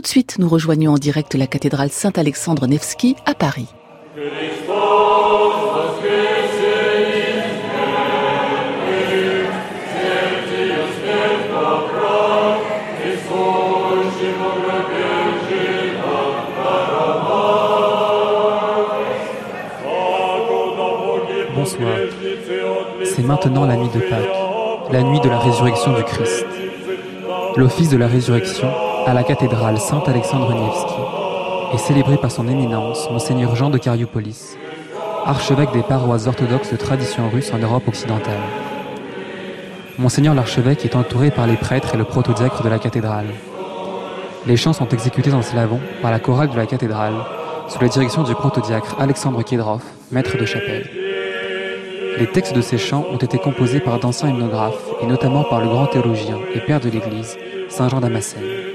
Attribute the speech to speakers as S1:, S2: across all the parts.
S1: tout de suite, nous rejoignons en direct la cathédrale Saint-Alexandre Nevski à Paris.
S2: Bonsoir. C'est maintenant la nuit de Pâques, la nuit de la résurrection du Christ. L'office de la résurrection à la cathédrale Saint-Alexandre Nevski est célébré par son éminence, Monseigneur Jean de Carioupolis, archevêque des paroisses orthodoxes de tradition russe en Europe occidentale. Monseigneur l'archevêque est entouré par les prêtres et le protodiacre de la cathédrale. Les chants sont exécutés en slavon par la chorale de la cathédrale, sous la direction du protodiacre Alexandre Kedrov, maître de chapelle. Les textes de ces chants ont été composés par d'anciens hymnographes, et notamment par le grand théologien et père de l'Église, Saint Jean Damascène.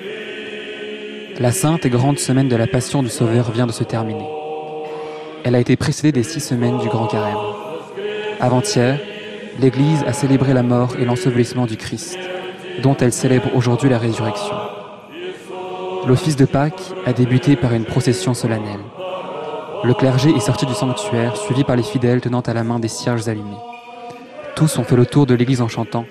S2: La sainte et grande semaine de la Passion du Sauveur vient de se terminer. Elle a été précédée des six semaines du Grand Carême. Avant-hier, l'Église a célébré la mort et l'ensevelissement du Christ, dont elle célèbre aujourd'hui la résurrection. L'office de Pâques a débuté par une procession solennelle. Le clergé est sorti du sanctuaire, suivi par les fidèles tenant à la main des cierges allumés. Tous ont fait le tour de l'église en chantant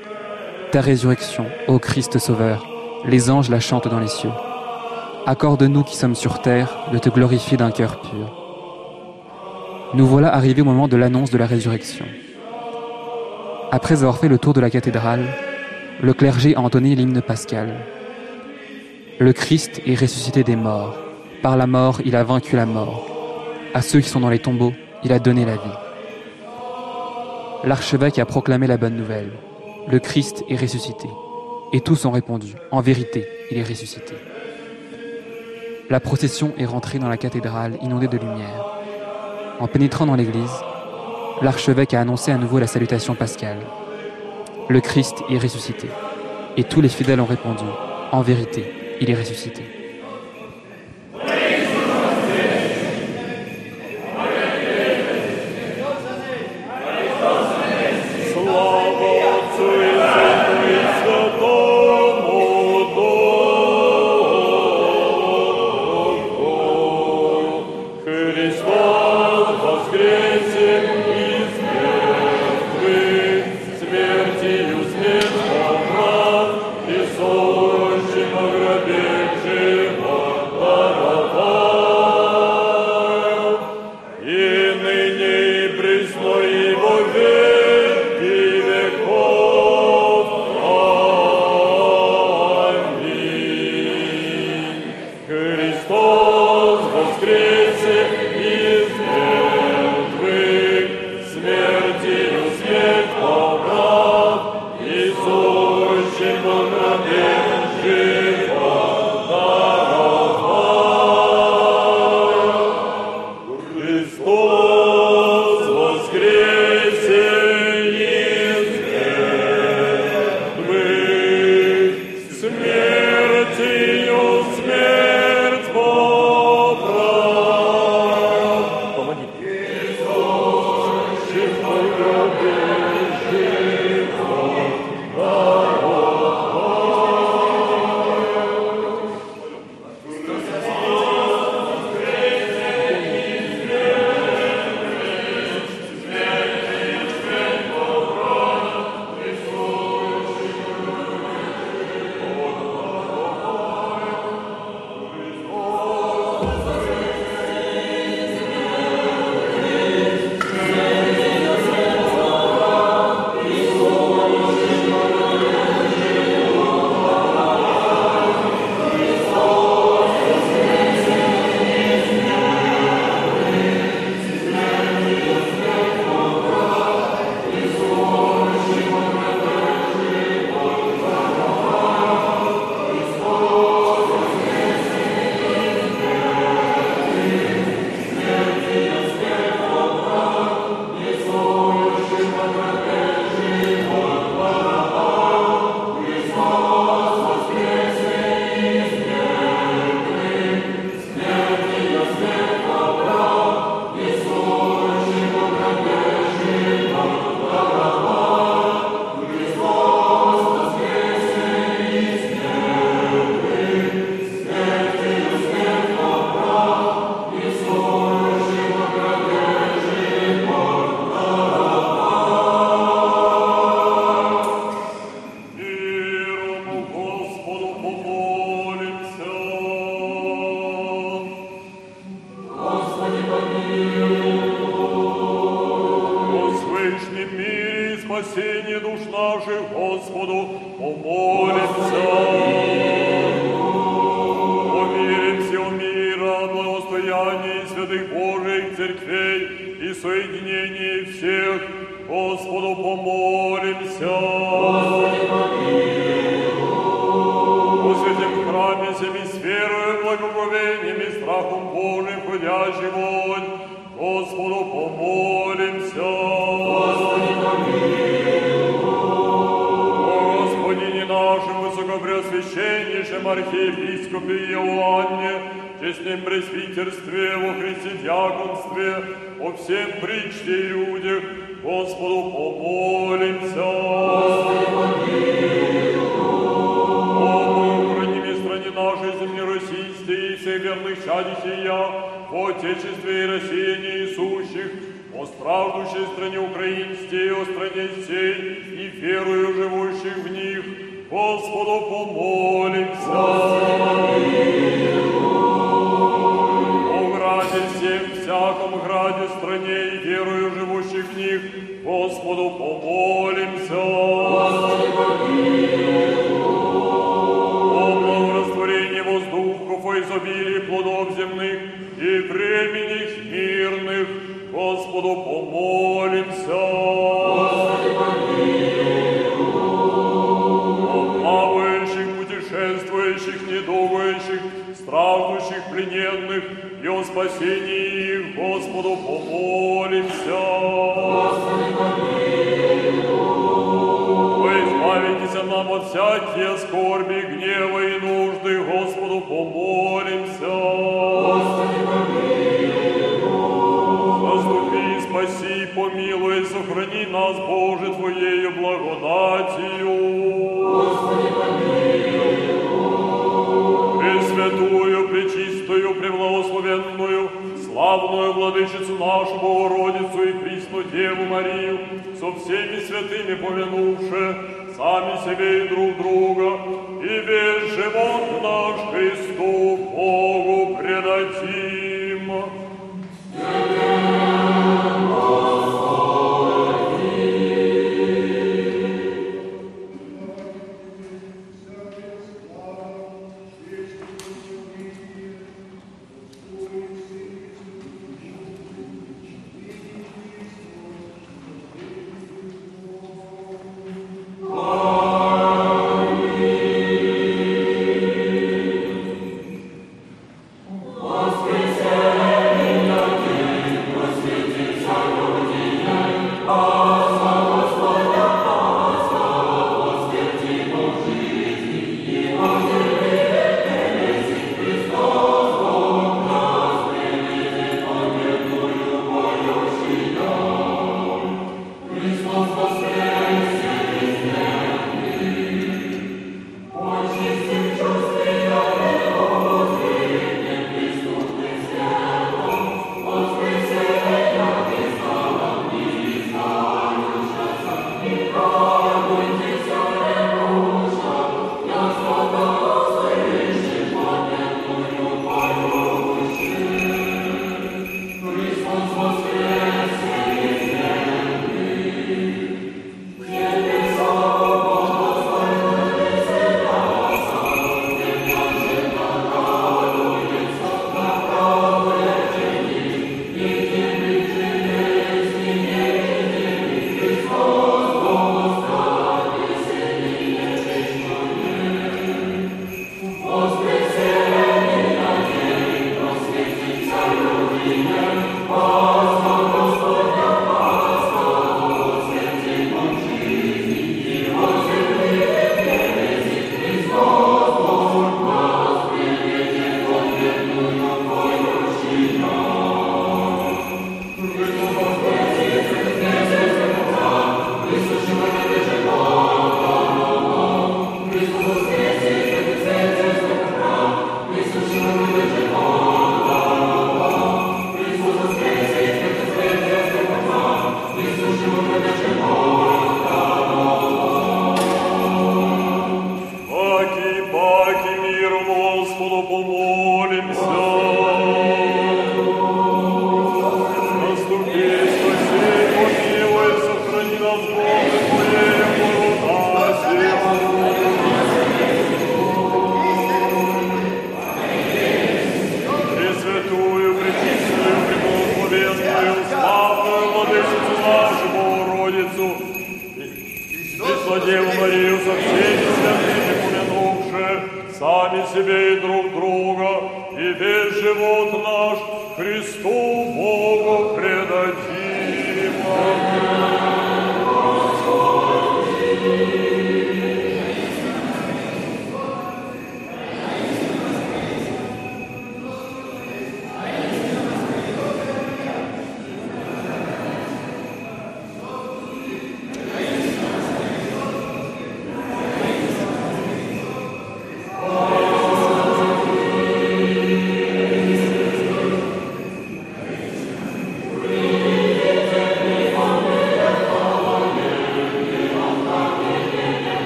S2: Ta résurrection, ô Christ Sauveur, les anges la chantent dans les cieux. Accorde-nous qui sommes sur terre de te glorifier d'un cœur pur. Nous voilà arrivés au moment de l'annonce de la résurrection. Après avoir fait le tour de la cathédrale, le clergé a entonné l'hymne pascal. Le Christ est ressuscité des morts. Par la mort, il a vaincu la mort. À ceux qui sont dans les tombeaux, il a donné la vie. L'archevêque a proclamé la bonne nouvelle. Le Christ est ressuscité. Et tous ont répondu, en vérité, il est ressuscité. La procession est rentrée dans la cathédrale inondée de lumière. En pénétrant dans l'église, l'archevêque a annoncé à nouveau la salutation pascale. Le Christ est ressuscité. Et tous les fidèles ont répondu, en vérité, il est ressuscité.
S3: Соединении всех, Господу помолимся. Господи, помилуй. Во святом храме всеми с верою, благоговением и страхом Божьим входящий вонь, Господу помолимся. Господи, помилуй. Господине нашем высокопреосвященнейшем архиепископе Иоанне, честном пресвитерстве, во Христе диаконстве, о всем причте и людях, Господу помолимся. Господи, помилуй. О, храни стране нашей земли российской и всех верных чадей сия, о Отечестве и России несущих, о страждущей стране украинской, о стране сей и верою живущих в них, Господу помолимся. Господи, о стране и верою живущих в них, Господу помолимся. Господи, О благорастворении воздухов, о изобилии плодов земных и времени мирных, Господу помолимся. Господи, О плавающих, путешествующих, недугающих, страждущих, плененных о спасении их, Господу помолимся. Господи, Вы избавитесь нам от всякие скорби, гнева и нужды, Господу помолимся. Господи, Заступи, спаси, помилуй, сохрани нас, Боже, Твоею благодатью. Всеми святыми помянувши, сами себе и друг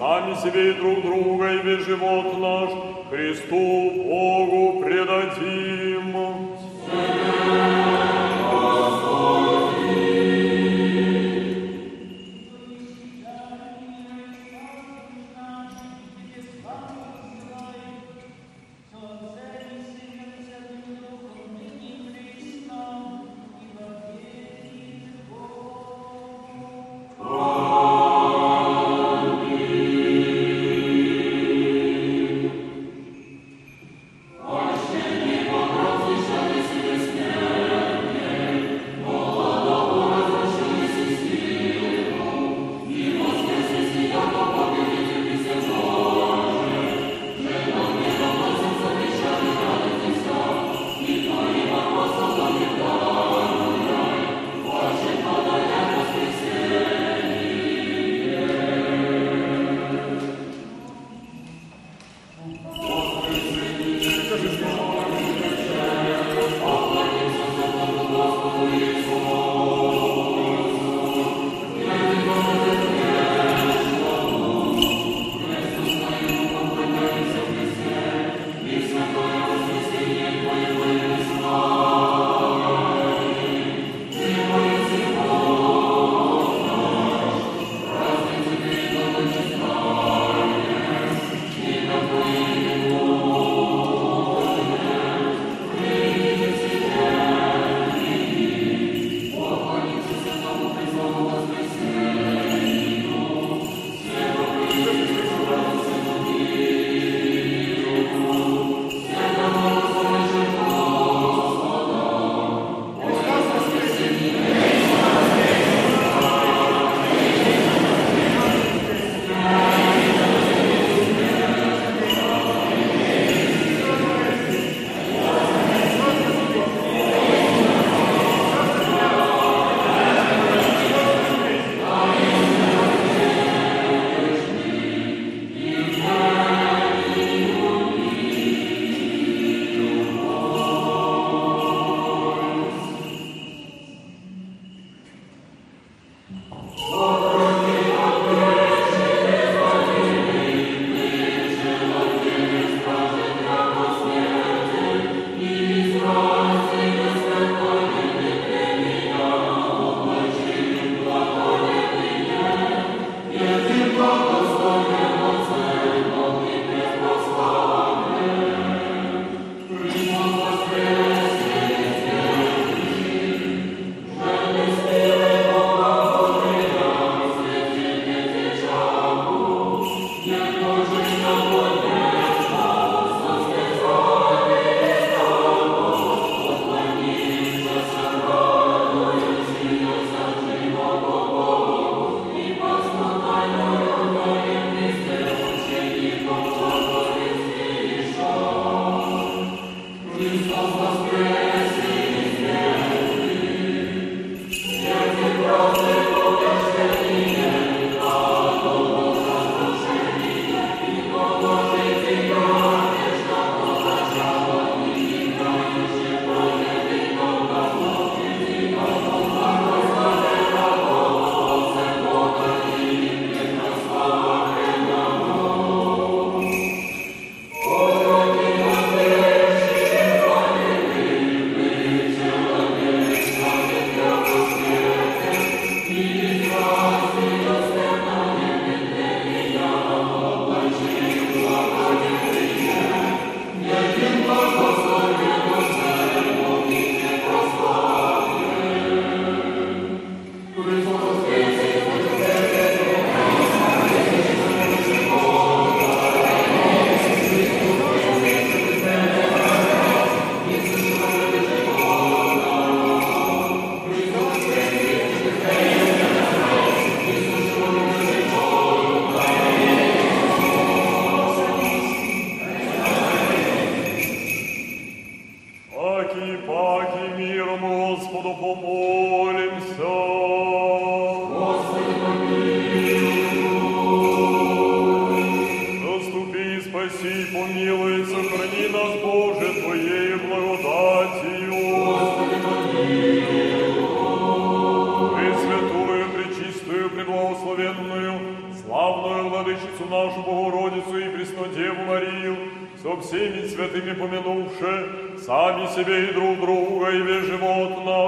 S3: сами себе и друг друга, и весь живот наш Христу Богу предадим. Паки,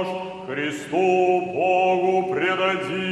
S3: наш Христу Богу предадим.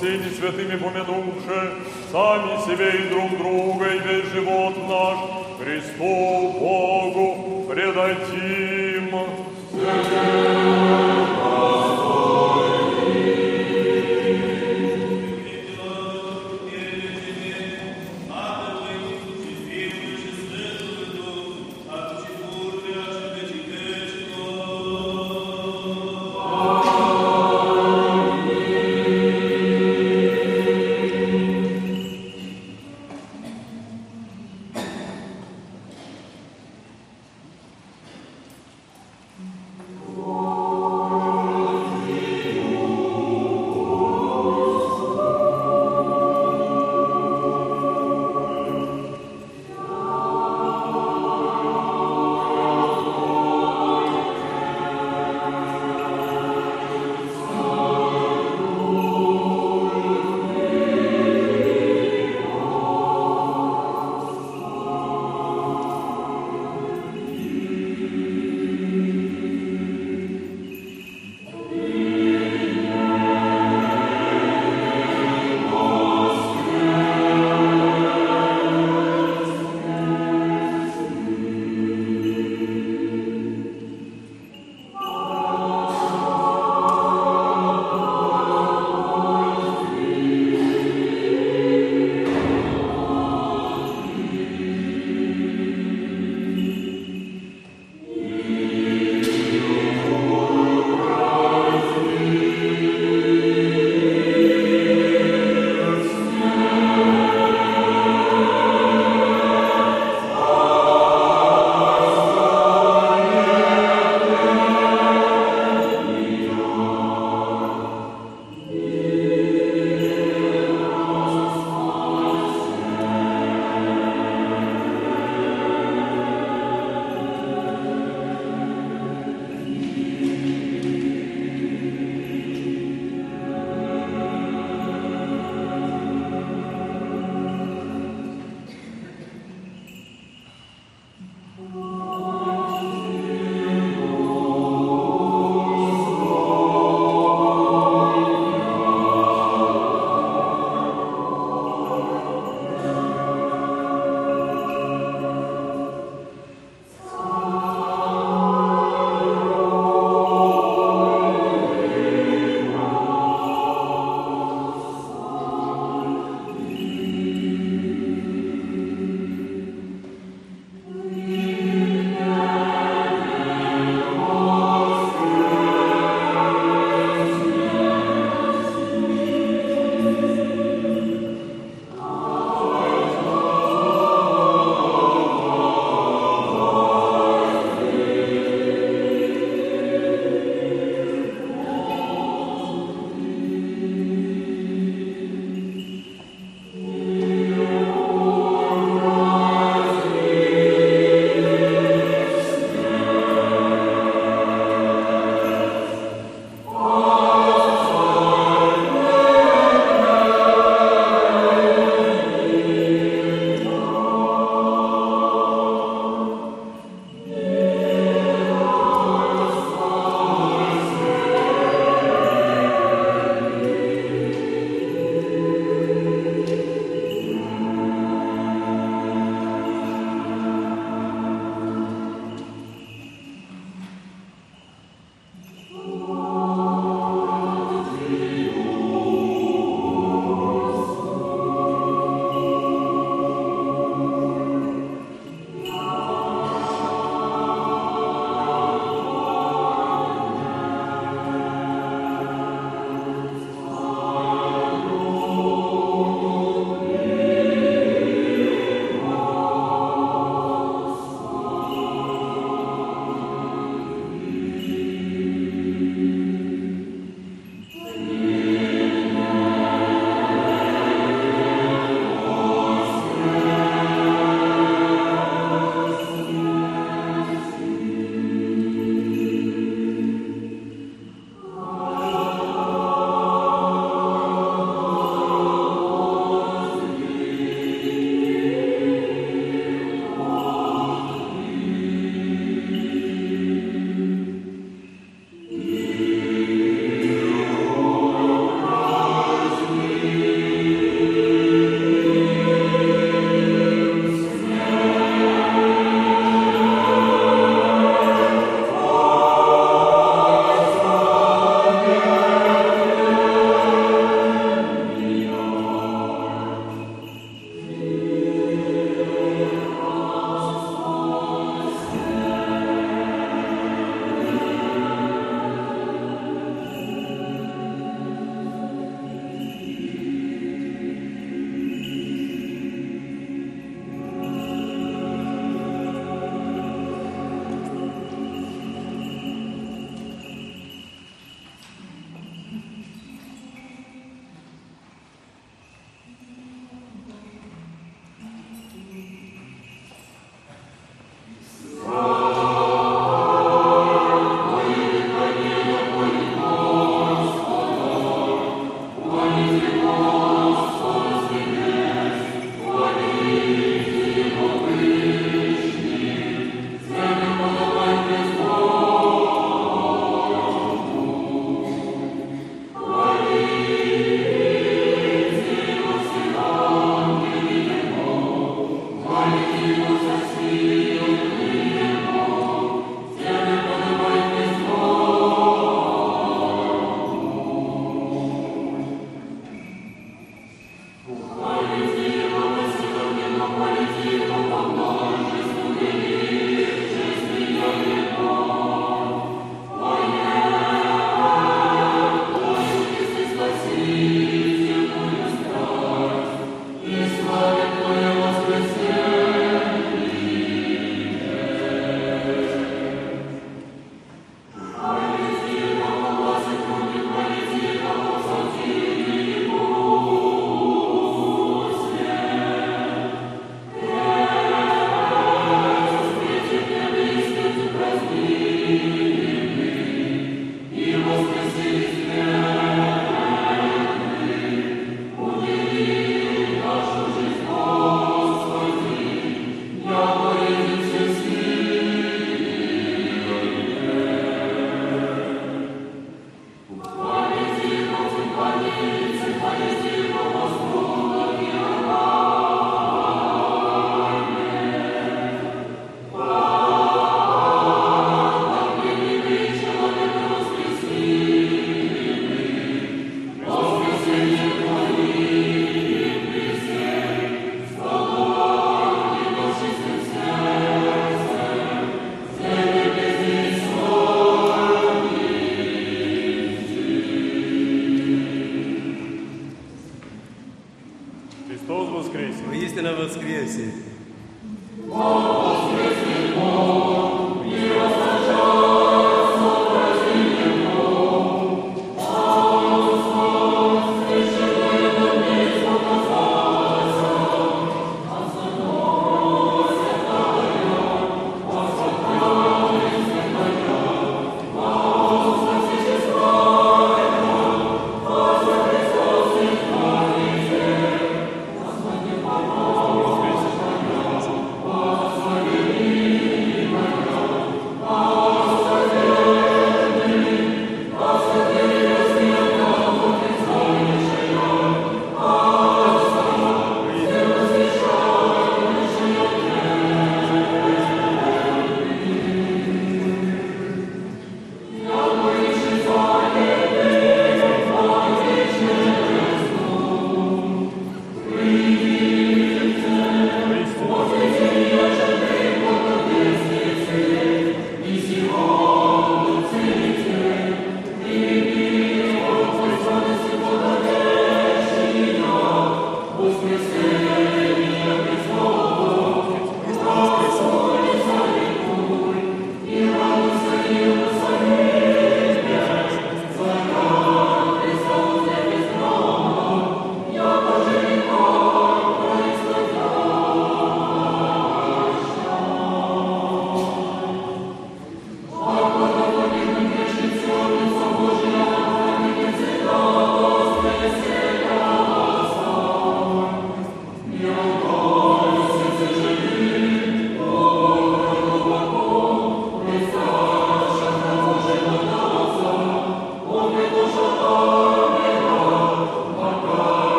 S3: сыне святыми помянувши, сами себе и друг друга, и весь живот наш Христу Богу
S4: предайте.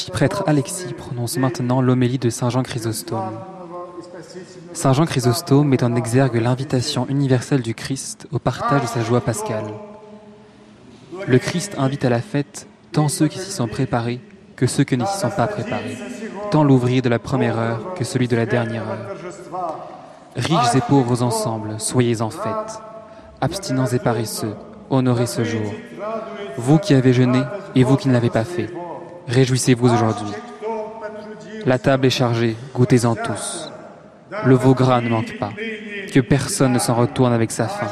S2: L'archiprêtre Alexis prononce maintenant l'homélie de Saint Jean Chrysostome. Saint Jean Chrysostome met en exergue l'invitation universelle du Christ au partage de sa joie pascale. Le Christ invite à la fête tant ceux qui s'y sont préparés que ceux qui ne s'y sont pas préparés, tant l'ouvrier de la première heure que celui de la dernière heure. Riches et pauvres ensemble, soyez en fête. Abstinents et paresseux, honorez ce jour. Vous qui avez jeûné et vous qui ne l'avez pas fait, réjouissez-vous aujourd'hui. La table est chargée, goûtez-en tous. Le veau gras ne manque pas. Que personne ne s'en retourne avec sa faim.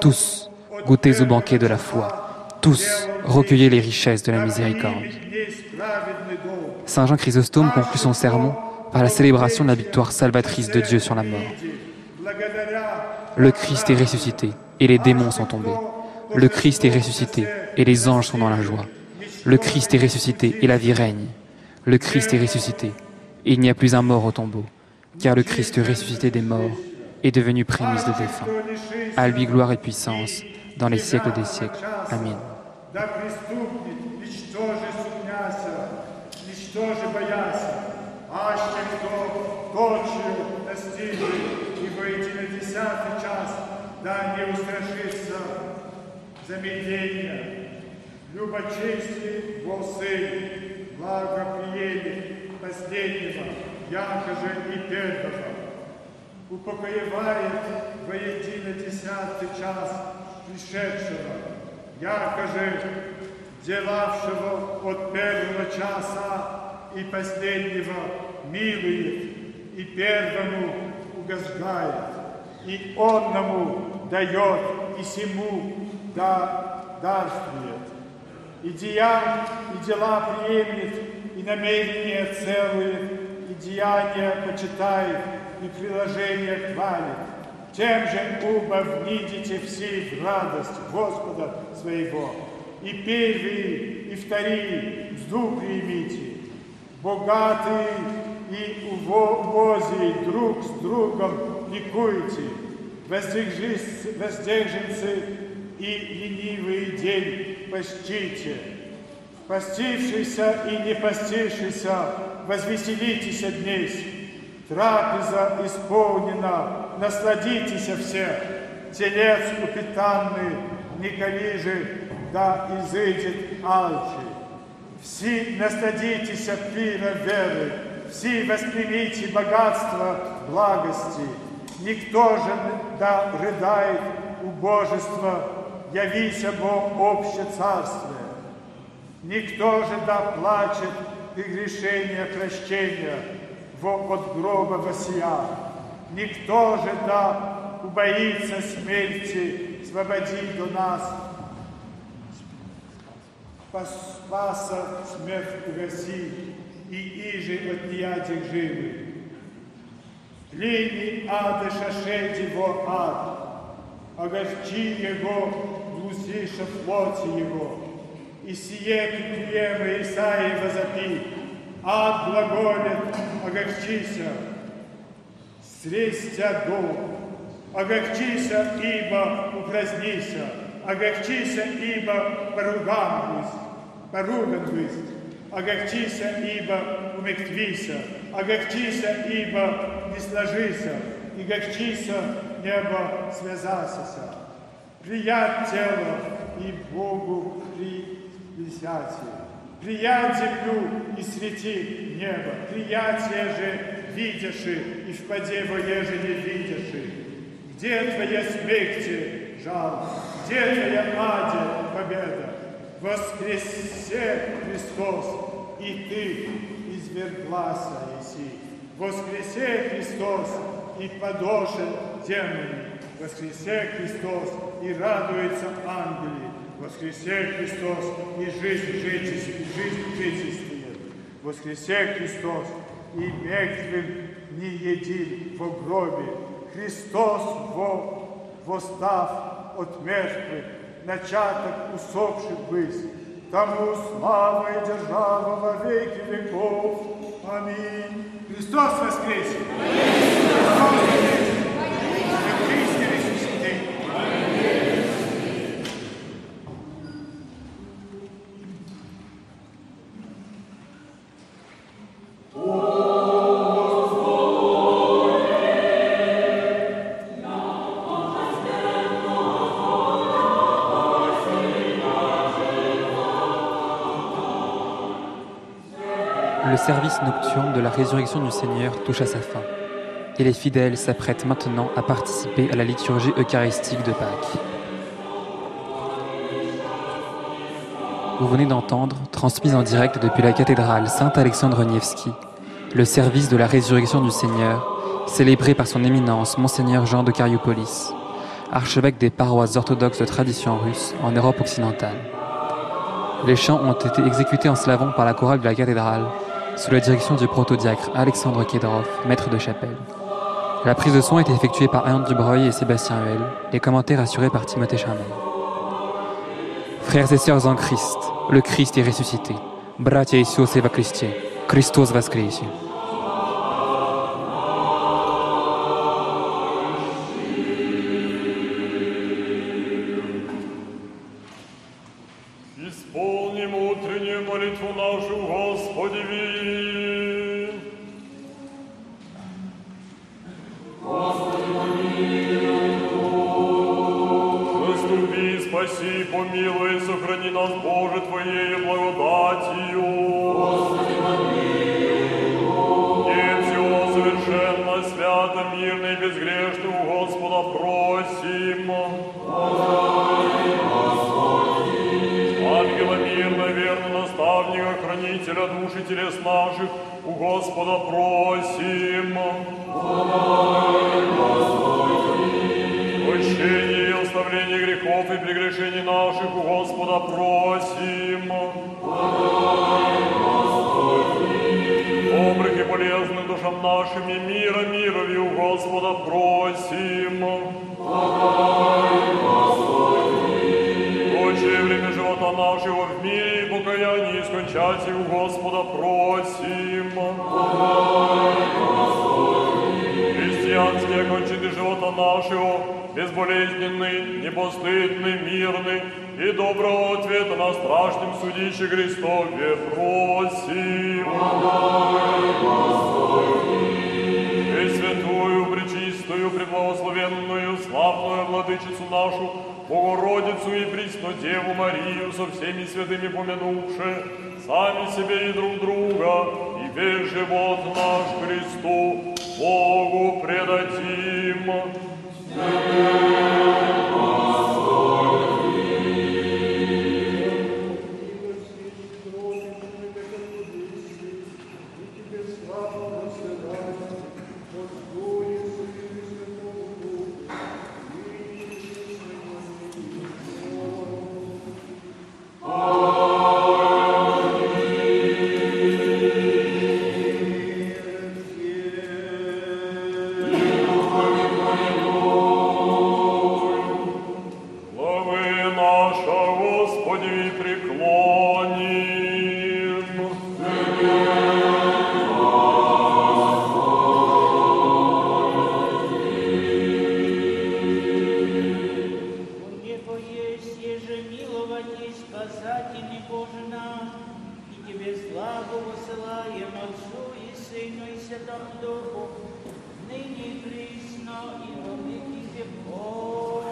S2: Tous, goûtez au banquet de la foi. Tous, recueillez les richesses de la miséricorde. Saint Jean Chrysostome conclut son sermon par la célébration de la victoire salvatrice de Dieu sur la mort. Le Christ est ressuscité et les démons sont tombés. Le Christ est ressuscité et les anges sont dans la joie. Le Christ est ressuscité et la vie règne. Le Christ est ressuscité et il n'y a plus un mort au tombeau, car le Christ ressuscité des morts est devenu prémisse de défunts. À lui gloire et puissance dans les siècles des siècles. Amen.
S4: Да преступник, ничтоже сумняся, ничтоже бояся, аще кто точью достигли и войти на десятый час, да не устрашится замедления. Любочестие во сын, благо приели последнего, яко же и первого. Упокоевает воедино десятый час пришедшего, яко же делавшего от первого часа и последнего милует, и первому угождает, и онному дает, и сему да дарствует. И деяния, и дела приемлет, и намерения целует, и деяния почитает, и приложения хвалит. Тем же уба внидите все в радость Господа своего. И первые, и вторые взду примите. Богатые и увозие друг с другом ликуйте. Воздержанцы и ленивый день почтите. Постившийся и не постившийся, возвеселитесь днесь. Трапеза исполнена, насладитесь все. Телец упитанный, не кали же, да изыдет алчи. Все насладитесь пира веры, все воспримите богатство благости. Никто же да рыдает убожество, явися Бог обще царствие. Никто же да плачет и грешения прощения во от гроба восия. Никто же да убоится смерти, свободи до нас. Спас- Спаса смерть угаси, и иже от неядек живы. Тлени ада шашети во ад, огорчи его, глусиша плоти его. И сие приема Исаия возопи, ад глаголет, огорчися, срестя дух, огорчися, ибо упразднися, огорчися, ибо поруган бысть, поруган огорчися, ибо умертвися, огорчися, ибо не сложися, и горчися, небо связасися. Прият тело и Богу присяти. Прият землю и свети небо. Приятие же видяши и впаде во еже не видяши. Где твоя смерти, жал? Где твоя аде, победа? Воскресе Христос, и ты изверглася еси. Воскресе Христос, и подошел демоны. Воскресе Христос, и радуется ангели. Воскресе Христос, и жизнь житействует, и жизнь житействует. Воскресе Христос, и мертвым не един во гробе. Христос во, восстав от мертвых, начаток усопших быть. Тому слава и держава во веки веков. Аминь. Христос воскресе! Христос!
S2: Service nocturne de la résurrection du Seigneur touche à sa fin, et les fidèles s'apprêtent maintenant à participer à la liturgie eucharistique de Pâques. Vous venez d'entendre, transmise en direct depuis la cathédrale Saint-Alexandre Nievski, le service de la résurrection du Seigneur, célébré par son éminence Monseigneur Jean de Carioupolis, archevêque des paroisses orthodoxes de tradition russe en Europe occidentale. Les chants ont été exécutés en slavon par la chorale de la cathédrale, sous la direction du protodiacre Alexandre Kedorov, maître de chapelle. La prise de son est effectuée par Anne Dubreuil et Sébastien Huel, les commentaires assurés par Timothée Charmel. Frères et sœurs en Christ, le Christ est ressuscité.
S3: Bratia et Christie, Christos Vascrise. Грехов и прегрешений наших у Господа просим. Добрых и полезных душам нашим и мира мирови у Господа просим. Прочее время живота нашего в мире и покаянии скончать и у Господа просим. Христианские окончины живота нашего, безболезненный, непостыдный, мирный и доброго ответа на страшном судище Христове просим. И святую, пречистую, преблагословенную, славную владычицу нашу, Богородицу и Пресну Деву Марию со всеми святыми помянувши, сами себе и друг друга, и весь живот наш Христу Богу предадим.
S5: Amen. Ежемиловать и сказать и не Боже наш, и Тебе славу высылаем Отцу и Сыну и Святому Духу, ныне и присно и во веки веков.